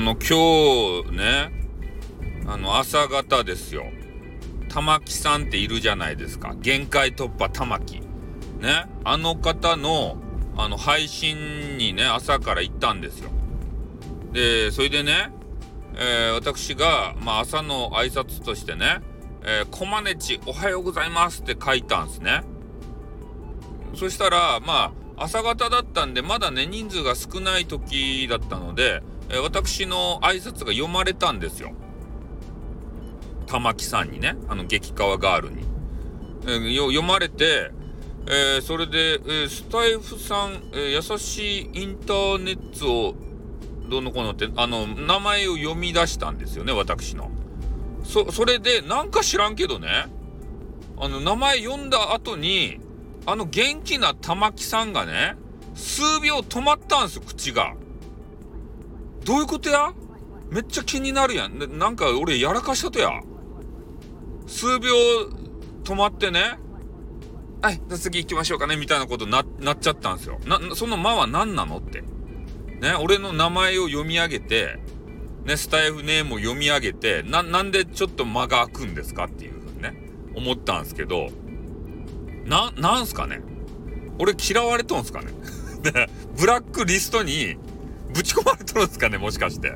あの今日ねあの朝方ですよ。玉木さんっているじゃないですか。限界突破玉木。ね。あの方のあの配信にね朝から行ったんですよ。でそれでね、えー、私が、まあ、朝の挨拶としてね「えー、コマネチおはようございます」って書いたんですね。そしたらまあ朝方だったんでまだね人数が少ない時だったので、え、私の挨拶が読まれたんですよ。玉木さんにね。あの激川ガールに、えー、読まれて、えー、それで、えー、スタイフさん、え優しいインターネットをどうのこうのってあの名前を読み出したんですよね私の。そそれでなんか知らんけどね。あの名前読んだ後にあの元気な玉木さんがね数秒止まったんですよ口が。どういうことや？めっちゃ気になるやん。なんか俺やらかしたとや数秒止まってね、はい、じゃ次行きましょうかね、みたいなことな、なっちゃったんですよ。な、その間は何なのって。ね、俺の名前を読み上げて、ね、スタイフネームを読み上げて、な、なんでちょっと間が空くんですかっていうふうにね、思ったんですけど、な、なんすかね？俺嫌われとんすかね？で、ブラックリストにぶち込まれとるんすかねもしかして。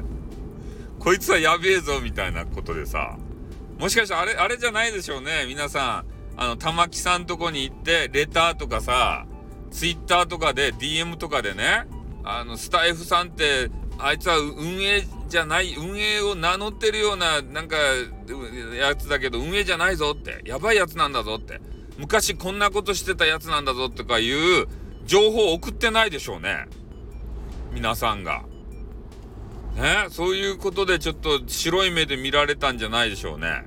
こいつはやべえぞみたいなことでさ、もしかしたらあれ、あれじゃないでしょうね。皆さん、あの、玉木さんとこに行って、レターとかさ、ツイッターとかで、DM とかでね、あの、スタイフさんって、あいつは運営じゃない、運営を名乗ってるような、なんか、やつだけど、運営じゃないぞって、やばいやつなんだぞって、昔こんなことしてたやつなんだぞとかいう情報を送ってないでしょうね。皆さんが。ね、そういうことでちょっと白い目で見られたんじゃないでしょうね。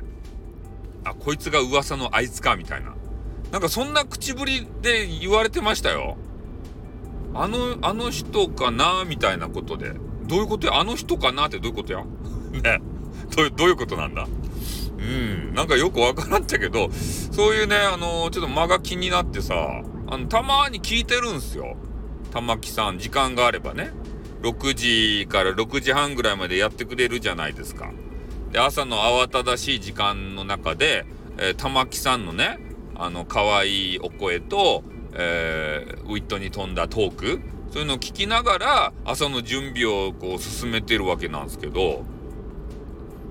あ、こいつが噂のあいつか、みたいな。なんかそんな口ぶりで言われてましたよ。あの、あの人かな、みたいなことで。どういうことや？あの人かなってどういうことや？ね。どうどういうことなんだ？うん。なんかよくわからんっちゃけど、そういうね、あのー、ちょっと間が気になってさ、あの、たまに聞いてるんすよ。玉木さん、時間があればね。6時から6時半ぐらいまでやってくれるじゃないですか。で、朝の慌ただしい時間の中で、えー、玉木さんのね、あの、可愛いお声と、えー、ウィットに富んだトーク、そういうのを聞きながら、朝の準備をこう進めてるわけなんですけど、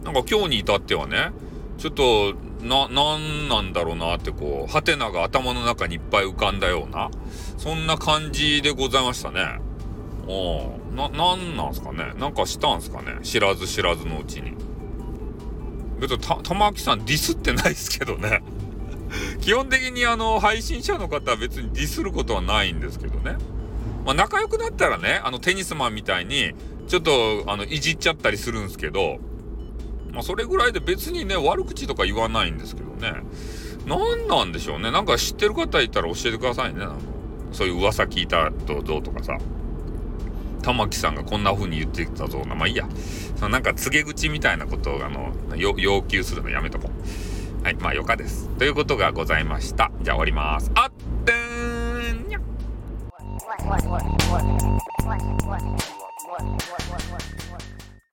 なんか今日に至ってはね、ちょっと、な、なんなんだろうなってこう、ハテナが頭の中にいっぱい浮かんだような、そんな感じでございましたね。おな、なんなんすかねなんかしたんすかね知らず知らずのうちに。別に、玉木さんディスってないですけどね。基本的にあの、配信者の方は別にディスることはないんですけどね。まあ仲良くなったらね、あのテニスマンみたいに、ちょっと、あの、いじっちゃったりするんですけど、まあそれぐらいで別にね、悪口とか言わないんですけどね。何なんでしょうね。なんか知ってる方いたら教えてくださいね。あのそういう噂聞いたとどうとかさ。玉木さんがこんな風に言ってきたぞ。まあいいや。そのなんか告げ口みたいなことをあの要求するのやめとこう。はい、まあよかです。ということがございました。じゃあ終わります。あって